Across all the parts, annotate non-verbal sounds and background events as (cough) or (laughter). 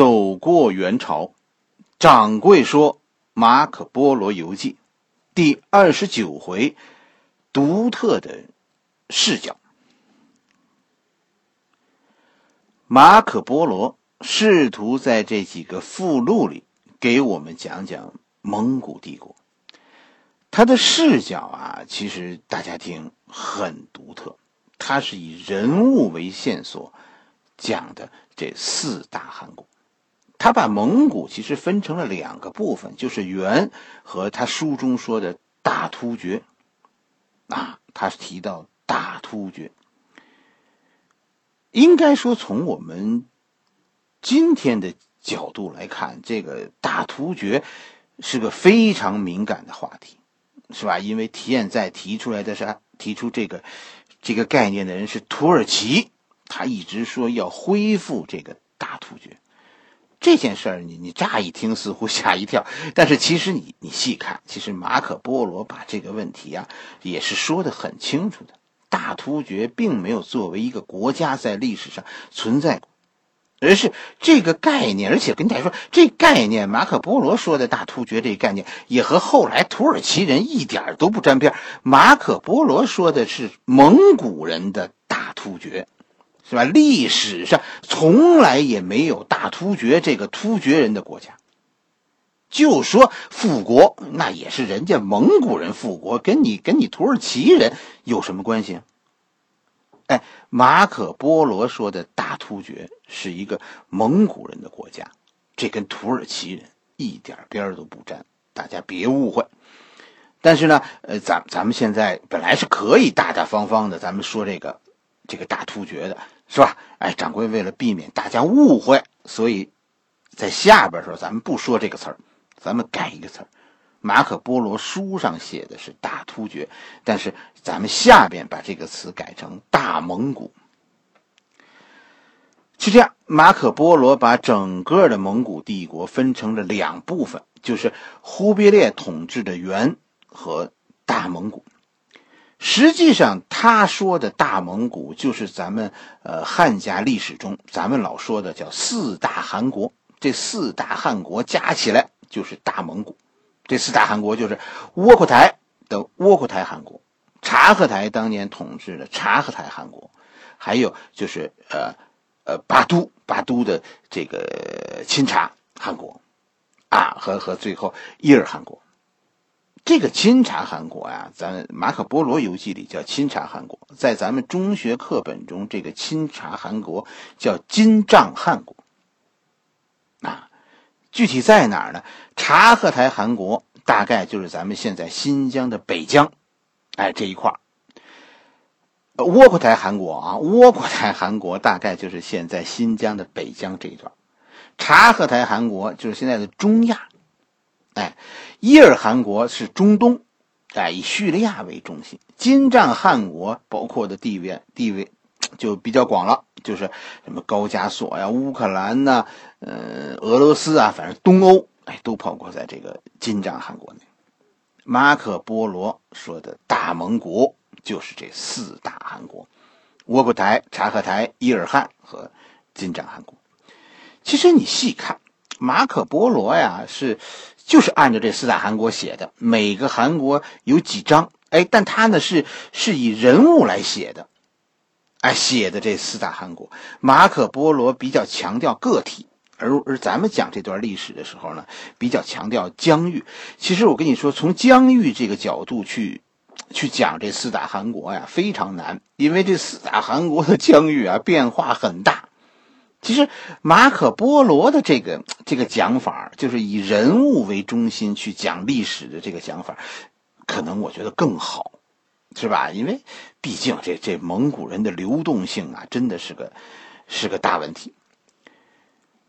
走过元朝，掌柜说《马可波罗游记》第二十九回，独特的视角。马可波罗试图在这几个附录里给我们讲讲蒙古帝国，他的视角啊，其实大家听很独特，他是以人物为线索讲的这四大汗国。他把蒙古其实分成了两个部分，就是元和他书中说的大突厥。啊，他提到大突厥，应该说从我们今天的角度来看，这个大突厥是个非常敏感的话题，是吧？因为提现在提出来的是提出这个这个概念的人是土耳其，他一直说要恢复这个大突厥。这件事儿，你你乍一听似乎吓一跳，(laughs) 但是其实你你细看，其实马可波罗把这个问题啊也是说的很清楚的。大突厥并没有作为一个国家在历史上存在过，而是这个概念，而且跟大家说，这概念马可波罗说的大突厥这个概念也和后来土耳其人一点都不沾边。马可波罗说的是蒙古人的大突厥。是吧？历史上从来也没有大突厥这个突厥人的国家。就说复国，那也是人家蒙古人复国，跟你跟你土耳其人有什么关系？哎，马可波罗说的大突厥是一个蒙古人的国家，这跟土耳其人一点边都不沾，大家别误会。但是呢，呃，咱咱们现在本来是可以大大方方的，咱们说这个这个大突厥的。是吧？哎，掌柜为了避免大家误会，所以在下边时候咱们不说这个词儿，咱们改一个词儿。马可波罗书上写的是大突厥，但是咱们下边把这个词改成大蒙古。是这样，马可波罗把整个的蒙古帝国分成了两部分，就是忽必烈统治的元和大蒙古。实际上，他说的大蒙古就是咱们呃汉家历史中咱们老说的叫四大汗国。这四大汗国加起来就是大蒙古。这四大汗国就是窝阔台的窝阔台汗国，察合台当年统治的察合台汗国，还有就是呃呃巴都巴都的这个钦察汗国，啊和和最后伊尔汗国。这个钦察汗国呀，咱马可波罗游记里叫钦察汗国，在咱们中学课本中，这个钦察汗国叫金帐汗国。啊，具体在哪儿呢？察合台汗国大概就是咱们现在新疆的北疆，哎这一块儿。窝阔台汗国啊，窝阔台汗国大概就是现在新疆的北疆这一段。察合台汗国就是现在的中亚。哎，伊尔汗国是中东，哎，以叙利亚为中心。金帐汗国包括的地位地位就比较广了，就是什么高加索呀、乌克兰呐、呃、俄罗斯啊，反正东欧，哎，都包括在这个金帐汗国内。马可波罗说的大蒙古就是这四大汗国：窝阔台、察合台、伊尔汗和金帐汗国。其实你细看，马可波罗呀是。就是按照这四大汗国写的，每个汗国有几章，哎，但他呢是是以人物来写的，哎，写的这四大汗国，马可波罗比较强调个体，而而咱们讲这段历史的时候呢，比较强调疆域。其实我跟你说，从疆域这个角度去去讲这四大汗国呀，非常难，因为这四大汗国的疆域啊变化很大。其实马可波罗的这个这个讲法，就是以人物为中心去讲历史的这个讲法，可能我觉得更好，是吧？因为毕竟这这蒙古人的流动性啊，真的是个是个大问题。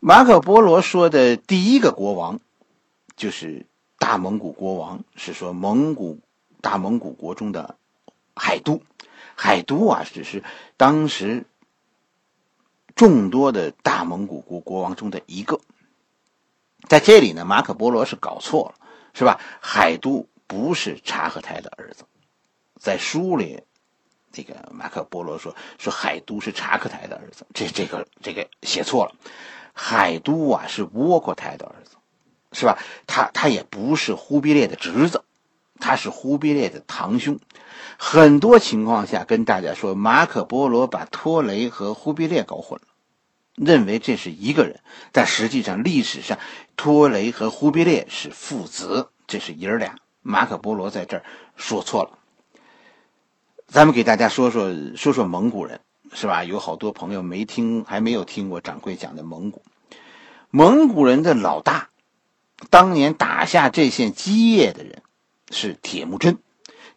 马可波罗说的第一个国王，就是大蒙古国王，是说蒙古大蒙古国中的海都，海都啊，只是当时。众多的大蒙古国国王中的一个，在这里呢，马可波罗是搞错了，是吧？海都不是察合台的儿子，在书里，这个马可波罗说说海都是察合台的儿子，这这个这个写错了。海都啊是窝阔台的儿子，是吧？他他也不是忽必烈的侄子，他是忽必烈的堂兄。很多情况下，跟大家说，马可波罗把托雷和忽必烈搞混了，认为这是一个人，但实际上历史上托雷和忽必烈是父子，这是爷儿俩。马可波罗在这儿说错了。咱们给大家说说说说蒙古人，是吧？有好多朋友没听，还没有听过掌柜讲的蒙古。蒙古人的老大，当年打下这线基业的人是铁木真。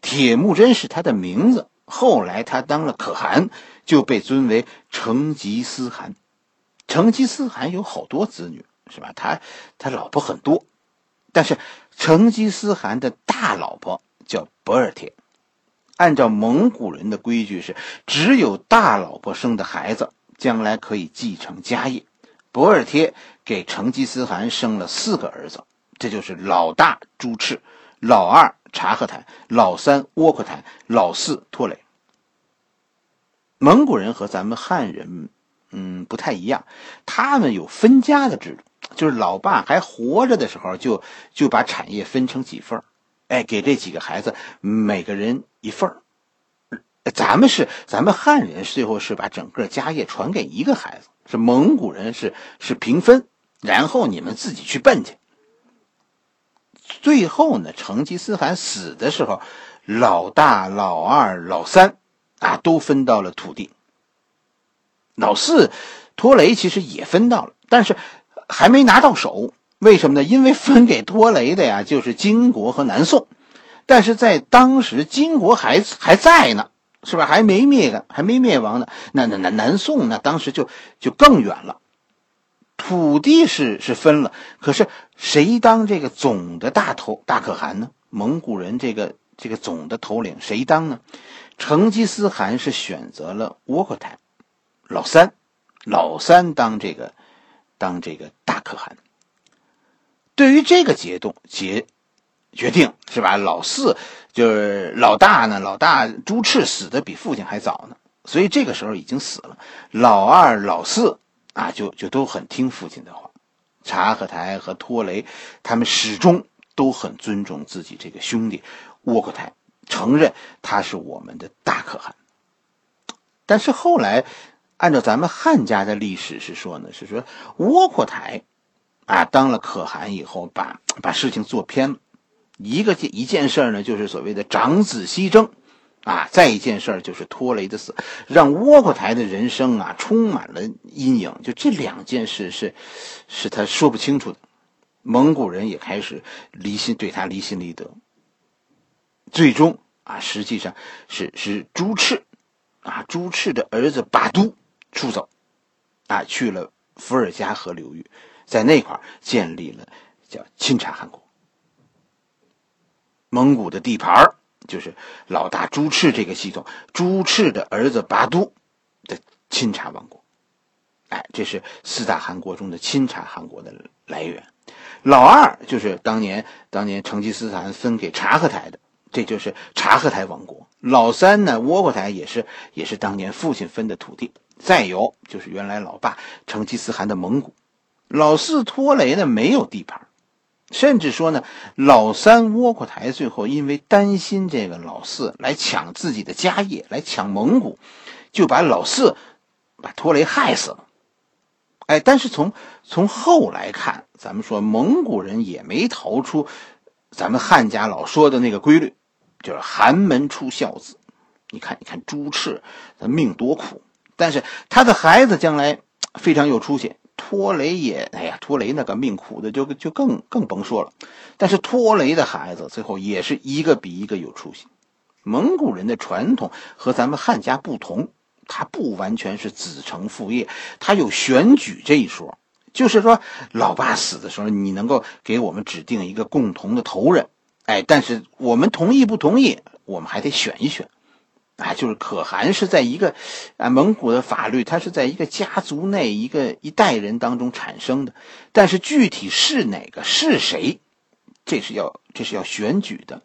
铁木真是他的名字，后来他当了可汗，就被尊为成吉思汗。成吉思汗有好多子女，是吧？他他老婆很多，但是成吉思汗的大老婆叫博尔帖。按照蒙古人的规矩是，只有大老婆生的孩子将来可以继承家业。博尔帖给成吉思汗生了四个儿子，这就是老大朱赤。老二察合台，老三窝阔台，老四拖雷。蒙古人和咱们汉人，嗯，不太一样，他们有分家的制度，就是老爸还活着的时候，就就把产业分成几份哎，给这几个孩子每个人一份咱们是，咱们汉人最后是把整个家业传给一个孩子，是蒙古人是是平分，然后你们自己去奔去。最后呢，成吉思汗死的时候，老大、老二、老三，啊，都分到了土地。老四，托雷其实也分到了，但是还没拿到手。为什么呢？因为分给托雷的呀，就是金国和南宋。但是在当时，金国还还在呢，是吧？还没灭呢，还没灭亡呢。那那那南宋那当时就就更远了。土地是是分了，可是谁当这个总的大头大可汗呢？蒙古人这个这个总的头领谁当呢？成吉思汗是选择了窝阔台，老三，老三当这个当这个大可汗。对于这个决动决决定是吧？老四就是老大呢，老大朱赤死的比父亲还早呢，所以这个时候已经死了。老二、老四。啊，就就都很听父亲的话，察合台和托雷，他们始终都很尊重自己这个兄弟窝阔台，承认他是我们的大可汗。但是后来，按照咱们汉家的历史是说呢，是说窝阔台啊当了可汗以后，把把事情做偏了，一个一件事呢，就是所谓的长子西征。啊，再一件事儿就是托雷的死，让窝阔台的人生啊充满了阴影。就这两件事是，是他说不清楚的。蒙古人也开始离心，对他离心离德。最终啊，实际上是是朱赤，啊朱赤的儿子巴都出走，啊去了伏尔加河流域，在那块建立了叫钦察汗国。蒙古的地盘。就是老大朱赤这个系统，朱赤的儿子拔都的钦察王国，哎，这是四大汗国中的钦察汗国的来源。老二就是当年当年成吉思汗分给察合台的，这就是察合台王国。老三呢，窝阔台也是也是当年父亲分的土地。再有就是原来老爸成吉思汗的蒙古。老四拖雷呢，没有地盘。甚至说呢，老三窝阔台最后因为担心这个老四来抢自己的家业，来抢蒙古，就把老四把托雷害死了。哎，但是从从后来看，咱们说蒙古人也没逃出咱们汉家老说的那个规律，就是寒门出孝子。你看，你看朱赤，他命多苦，但是他的孩子将来非常有出息。托雷也，哎呀，托雷那个命苦的就就更更甭说了。但是托雷的孩子最后也是一个比一个有出息。蒙古人的传统和咱们汉家不同，他不完全是子承父业，他有选举这一说，就是说老爸死的时候，你能够给我们指定一个共同的头人，哎，但是我们同意不同意，我们还得选一选。啊，就是可汗是在一个，啊，蒙古的法律，它是在一个家族内一个一代人当中产生的，但是具体是哪个是谁，这是要这是要选举的。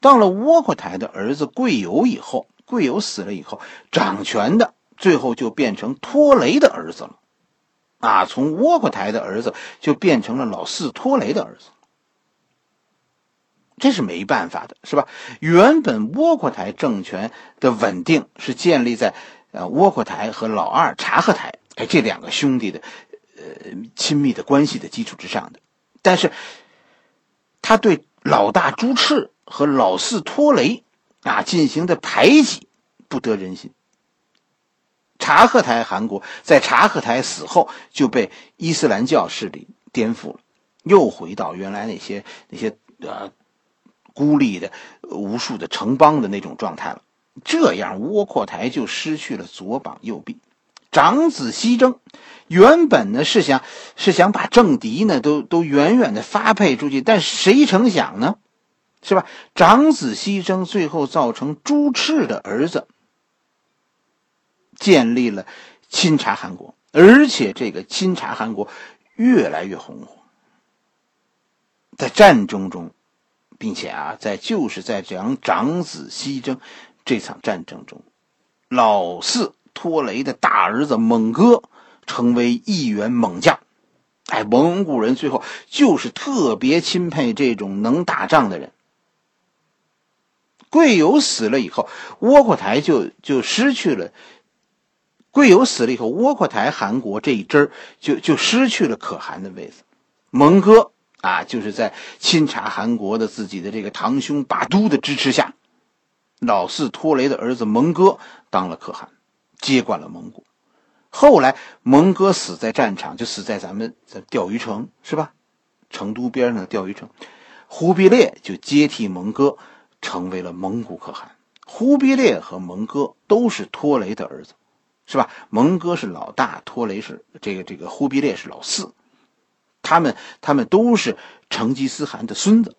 到了窝阔台的儿子贵由以后，贵由死了以后，掌权的最后就变成托雷的儿子了。啊，从窝阔台的儿子就变成了老四拖雷的儿子。这是没办法的，是吧？原本窝阔台政权的稳定是建立在呃窝阔台和老二察合台哎这两个兄弟的呃亲密的关系的基础之上的，但是他对老大朱赤和老四拖雷啊进行的排挤不得人心。察合台汗国在察合台死后就被伊斯兰教势力颠覆了，又回到原来那些那些呃。孤立的无数的城邦的那种状态了，这样窝阔台就失去了左膀右臂。长子西征原本呢是想是想把政敌呢都都远远的发配出去，但谁成想呢，是吧？长子西征最后造成朱赤的儿子建立了钦察汗国，而且这个钦察汗国越来越红火，在战争中。并且啊，在就是在讲长子西征这场战争中，老四拖雷的大儿子蒙哥成为一员猛将。哎，蒙古人最后就是特别钦佩这种能打仗的人。贵友死了以后，窝阔台就就失去了。贵友死了以后，窝阔台汗国这一支就就失去了可汗的位子。蒙哥。啊，就是在钦察韩国的自己的这个堂兄把都的支持下，老四托雷的儿子蒙哥当了可汗，接管了蒙古。后来蒙哥死在战场，就死在咱们在钓鱼城，是吧？成都边上的钓鱼城，忽必烈就接替蒙哥，成为了蒙古可汗。忽必烈和蒙哥都是托雷的儿子，是吧？蒙哥是老大，托雷是这个这个忽必烈是老四。他们，他们都是成吉思汗的孙子。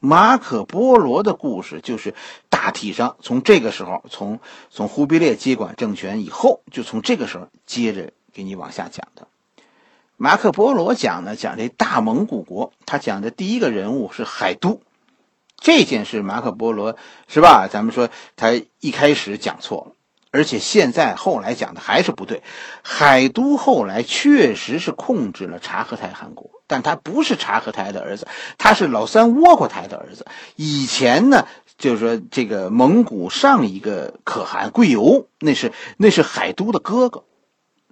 马可波罗的故事就是大体上从这个时候，从从忽必烈接管政权以后，就从这个时候接着给你往下讲的。马可波罗讲呢，讲这大蒙古国，他讲的第一个人物是海都。这件事，马可波罗是吧？咱们说他一开始讲错了。而且现在后来讲的还是不对，海都后来确实是控制了察合台汗国，但他不是察合台的儿子，他是老三窝阔台的儿子。以前呢，就是说这个蒙古上一个可汗贵由，那是那是海都的哥哥。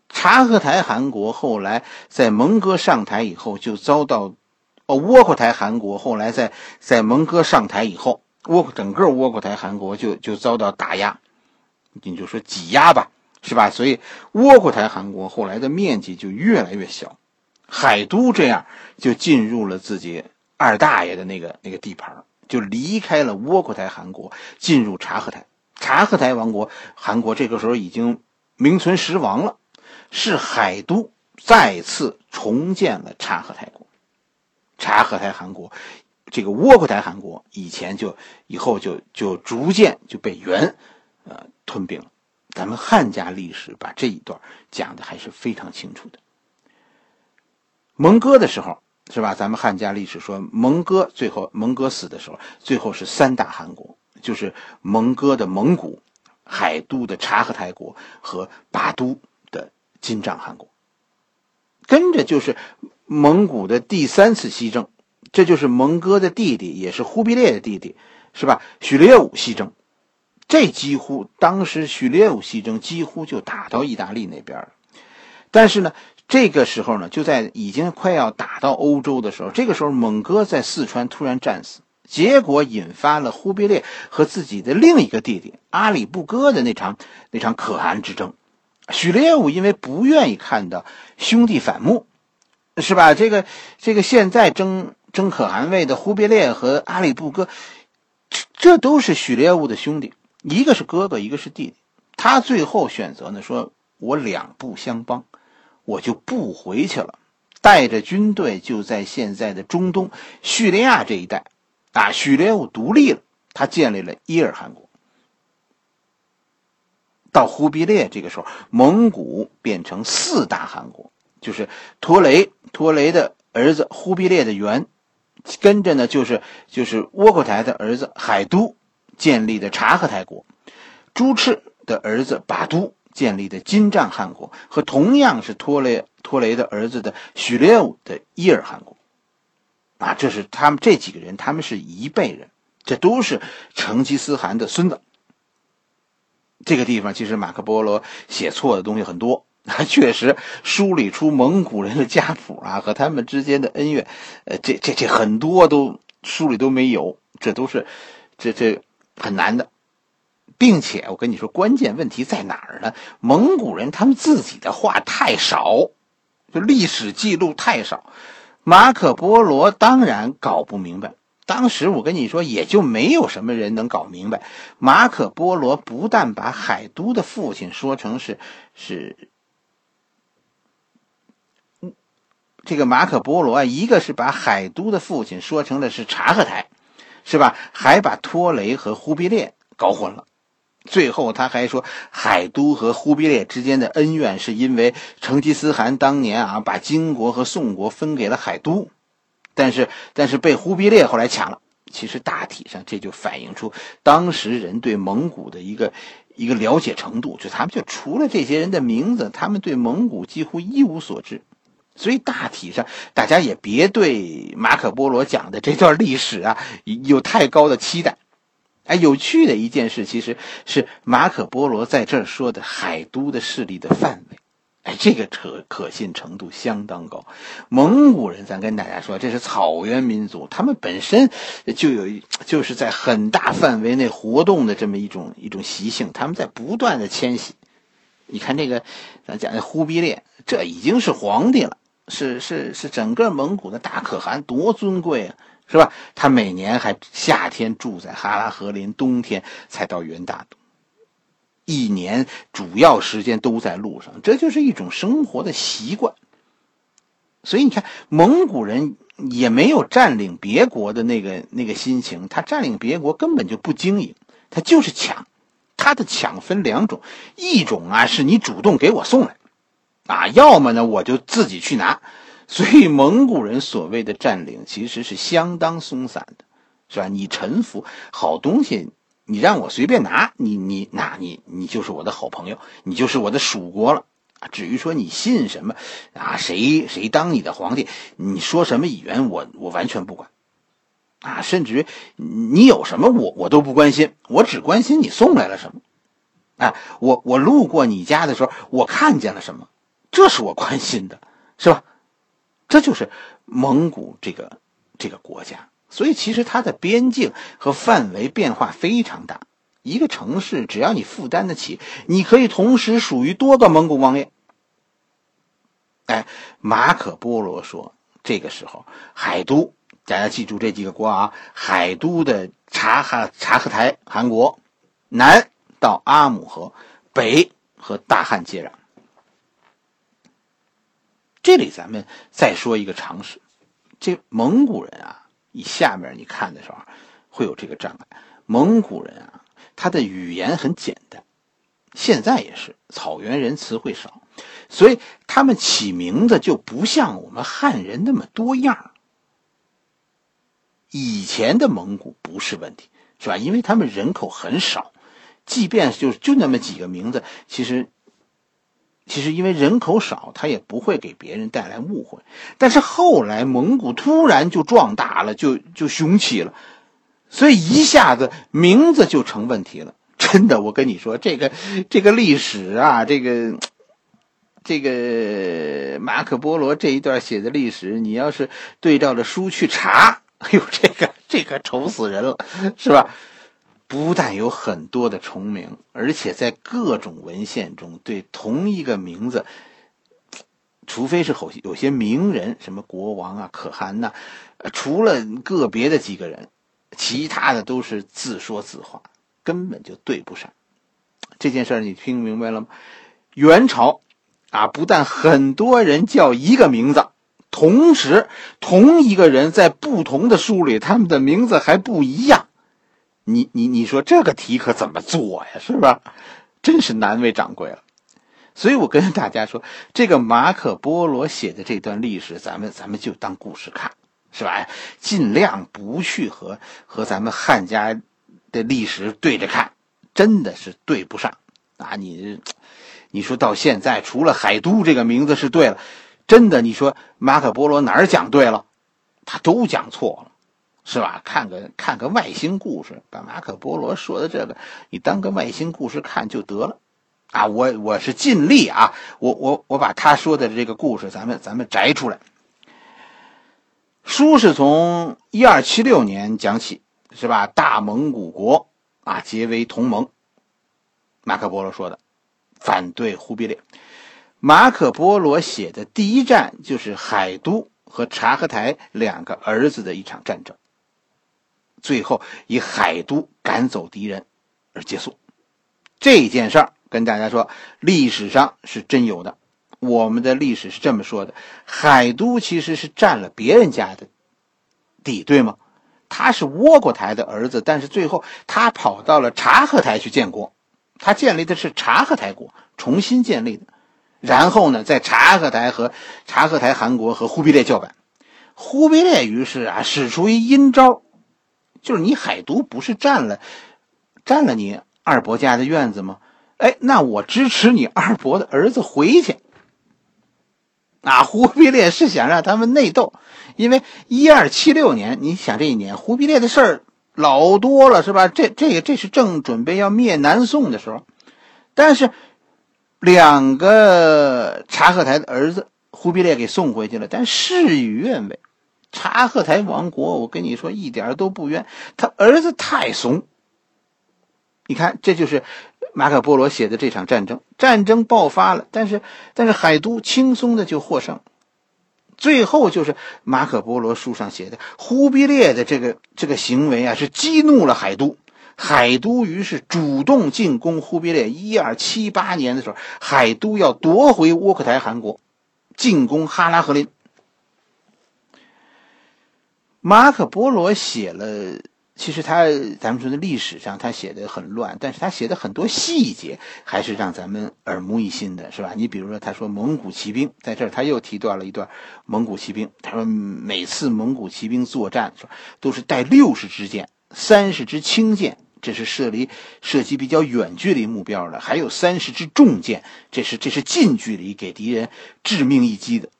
察合台汗国后来在蒙哥上台以后，就遭到哦窝阔台汗国后来在在蒙哥上台以后，窝整个窝阔台汗国就就遭到打压。你就说挤压吧，是吧？所以窝阔台汗国后来的面积就越来越小，海都这样就进入了自己二大爷的那个那个地盘，就离开了窝阔台汗国，进入察合台。察合台王国，韩国这个时候已经名存实亡了，是海都再次重建了察合台国。察合台汗国，这个窝阔台汗国以前就以后就就逐渐就被元。呃，吞并了。咱们汉家历史把这一段讲的还是非常清楚的。蒙哥的时候是吧？咱们汉家历史说，蒙哥最后蒙哥死的时候，最后是三大汗国，就是蒙哥的蒙古、海都的察合台国和巴都的金帐汗国。跟着就是蒙古的第三次西征，这就是蒙哥的弟弟，也是忽必烈的弟弟，是吧？许烈武西征。这几乎当时许烈武西征几乎就打到意大利那边了，但是呢，这个时候呢，就在已经快要打到欧洲的时候，这个时候蒙哥在四川突然战死，结果引发了忽必烈和自己的另一个弟弟阿里不哥的那场那场可汗之争。许烈武因为不愿意看到兄弟反目，是吧？这个这个现在争争可汗位的忽必烈和阿里不哥，这这都是许烈武的兄弟。一个是哥哥，一个是弟弟，他最后选择呢，说我两不相帮，我就不回去了，带着军队就在现在的中东叙利亚这一带，啊，叙利亚独立了，他建立了伊尔汗国。到忽必烈这个时候，蒙古变成四大汗国，就是拖雷，拖雷的儿子忽必烈的元，跟着呢就是就是窝阔台的儿子海都。建立的察合台国，朱赤的儿子把都建立的金帐汗国，和同样是托雷托雷的儿子的许烈武的伊尔汗国。啊，这是他们这几个人，他们是一辈人，这都是成吉思汗的孙子。这个地方其实马可波罗写错的东西很多，他 (laughs) 确实梳理出蒙古人的家谱啊和他们之间的恩怨，呃，这这这很多都书里都没有，这都是这这很难的，并且我跟你说，关键问题在哪儿呢？蒙古人他们自己的话太少，就历史记录太少。马可波罗当然搞不明白，当时我跟你说，也就没有什么人能搞明白。马可波罗不但把海都的父亲说成是是，这个马可波罗啊，一个是把海都的父亲说成了是察合台，是吧？还把托雷和忽必烈搞混了。最后，他还说，海都和忽必烈之间的恩怨是因为成吉思汗当年啊，把金国和宋国分给了海都，但是但是被忽必烈后来抢了。其实大体上这就反映出当时人对蒙古的一个一个了解程度，就他们就除了这些人的名字，他们对蒙古几乎一无所知。所以大体上，大家也别对马可波罗讲的这段历史啊有太高的期待。哎，有趣的一件事，其实是马可波罗在这儿说的海都的势力的范围，哎，这个可可信程度相当高。蒙古人，咱跟大家说，这是草原民族，他们本身就有就是在很大范围内活动的这么一种一种习性，他们在不断的迁徙。你看这个，咱讲的忽必烈，这已经是皇帝了，是是是整个蒙古的大可汗，多尊贵啊！是吧？他每年还夏天住在哈拉和林，冬天才到元大都，一年主要时间都在路上，这就是一种生活的习惯。所以你看，蒙古人也没有占领别国的那个那个心情，他占领别国根本就不经营，他就是抢。他的抢分两种，一种啊是你主动给我送来，啊，要么呢我就自己去拿。所以蒙古人所谓的占领其实是相当松散的，是吧？你臣服好东西，你让我随便拿，你你那你你就是我的好朋友，你就是我的属国了。至于说你信什么啊，谁谁当你的皇帝，你说什么语言，我我完全不管啊。甚至于你有什么，我我都不关心，我只关心你送来了什么。哎，我我路过你家的时候，我看见了什么，这是我关心的，是吧？这就是蒙古这个这个国家，所以其实它的边境和范围变化非常大。一个城市，只要你负担得起，你可以同时属于多个蒙古王爷。哎，马可波罗说，这个时候海都，大家记住这几个国啊：海都的察哈察合台汗国，南到阿姆河，北和大汉接壤。这里咱们再说一个常识，这蒙古人啊，你下面你看的时候会有这个障碍。蒙古人啊，他的语言很简单，现在也是草原人词汇少，所以他们起名字就不像我们汉人那么多样。以前的蒙古不是问题，是吧？因为他们人口很少，即便就就那么几个名字，其实。其实因为人口少，他也不会给别人带来误会。但是后来蒙古突然就壮大了，就就雄起了，所以一下子名字就成问题了。真的，我跟你说，这个这个历史啊，这个这个马可波罗这一段写的历史，你要是对照着书去查，(laughs) 哎呦，这个这个愁死人了，是吧？不但有很多的重名，而且在各种文献中对同一个名字，除非是有有些名人，什么国王啊、可汗呐，除了个别的几个人，其他的都是自说自话，根本就对不上。这件事你听明白了吗？元朝啊，不但很多人叫一个名字，同时同一个人在不同的书里，他们的名字还不一样。你你你说这个题可怎么做呀？是吧？真是难为掌柜了。所以我跟大家说，这个马可波罗写的这段历史，咱们咱们就当故事看，是吧？尽量不去和和咱们汉家的历史对着看，真的是对不上啊！你你说到现在，除了海都这个名字是对了，真的，你说马可波罗哪儿讲对了？他都讲错了，是吧？看个看个外星故事，把马可波罗说的这个，你当个外星故事看就得了。啊，我我是尽力啊，我我我把他说的这个故事，咱们咱们摘出来。书是从一二七六年讲起，是吧？大蒙古国啊结为同盟。马可波罗说的，反对忽必烈。马可波罗写的第一战就是海都和察合台两个儿子的一场战争，最后以海都赶走敌人而结束。这件事儿跟大家说，历史上是真有的。我们的历史是这么说的：海都其实是占了别人家的地，对吗？他是窝阔台的儿子，但是最后他跑到了察合台去建国。他建立的是察合台国，重新建立的。然后呢，在察合台和察合台汗国和忽必烈叫板。忽必烈于是啊，使出一阴招，就是你海都不是占了占了你二伯家的院子吗？哎，那我支持你二伯的儿子回去。啊，忽必烈是想让他们内斗，因为一二七六年，你想这一年，忽必烈的事儿老多了，是吧？这、这个、这是正准备要灭南宋的时候，但是两个察合台的儿子，忽必烈给送回去了，但事与愿违。察合台王国，我跟你说一点都不冤，他儿子太怂。你看，这就是。马可波罗写的这场战争，战争爆发了，但是但是海都轻松的就获胜。最后就是马可波罗书上写的，忽必烈的这个这个行为啊，是激怒了海都，海都于是主动进攻忽必烈。一二七八年的时候，海都要夺回窝阔台汗国，进攻哈拉和林。马可波罗写了。其实他，咱们说的历史上他写的很乱，但是他写的很多细节还是让咱们耳目一新的，是吧？你比如说，他说蒙古骑兵在这儿，他又提到了一段蒙古骑兵。他说每次蒙古骑兵作战，说都是带六十支箭，三十支轻箭，这是射离射击比较远距离目标的；还有三十支重箭，这是这是近距离给敌人致命一击的。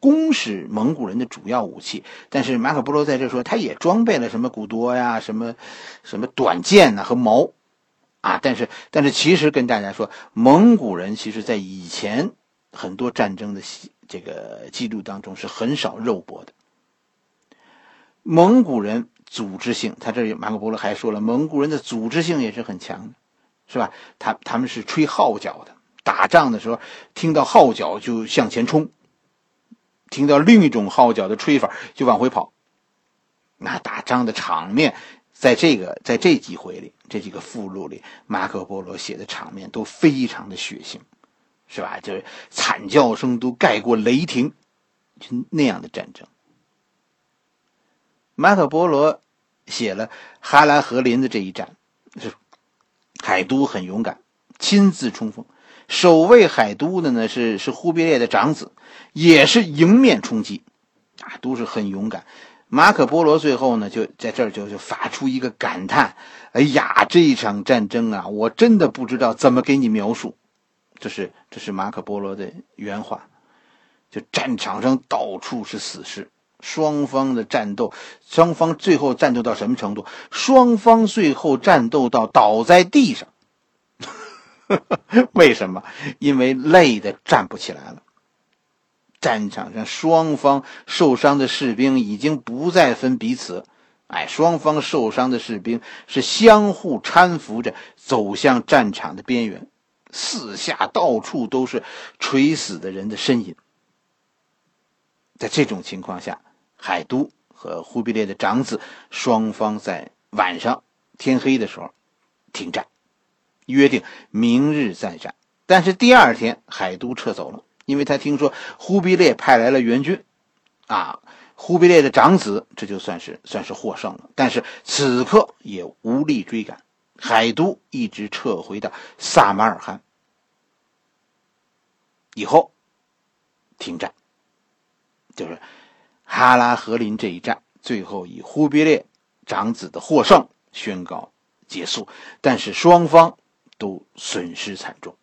弓是蒙古人的主要武器，但是马可波罗在这说，他也装备了什么骨多呀，什么什么短剑呐和矛，啊，但是但是其实跟大家说，蒙古人其实在以前很多战争的这个记录当中是很少肉搏的。蒙古人组织性，他这马可波罗还说了，蒙古人的组织性也是很强的，是吧？他他们是吹号角的，打仗的时候听到号角就向前冲。听到另一种号角的吹法，就往回跑。那打仗的场面，在这个在这几回里，这几个附录里，马可波罗写的场面都非常的血腥，是吧？就是惨叫声都盖过雷霆，就那样的战争。马可波罗写了哈拉和林的这一战，是海都很勇敢，亲自冲锋。守卫海都的呢是是忽必烈的长子，也是迎面冲击，啊，都是很勇敢。马可波罗最后呢就在这儿就就发出一个感叹：“哎呀，这一场战争啊，我真的不知道怎么给你描述。”这是这是马可波罗的原话。就战场上到处是死尸，双方的战斗，双方最后战斗到什么程度？双方最后战斗到倒在地上。(laughs) 为什么？因为累的站不起来了。战场上双方受伤的士兵已经不再分彼此，哎，双方受伤的士兵是相互搀扶着走向战场的边缘，四下到处都是垂死的人的身影。在这种情况下，海都和忽必烈的长子双方在晚上天黑的时候停战。约定明日再战，但是第二天海都撤走了，因为他听说忽必烈派来了援军，啊，忽必烈的长子这就算是算是获胜了，但是此刻也无力追赶，海都一直撤回到萨马尔罕，以后停战，就是哈拉和林这一战，最后以忽必烈长子的获胜宣告结束，但是双方。都损失惨重。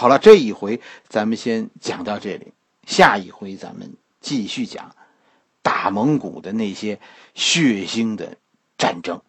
好了，这一回咱们先讲到这里，下一回咱们继续讲大蒙古的那些血腥的战争。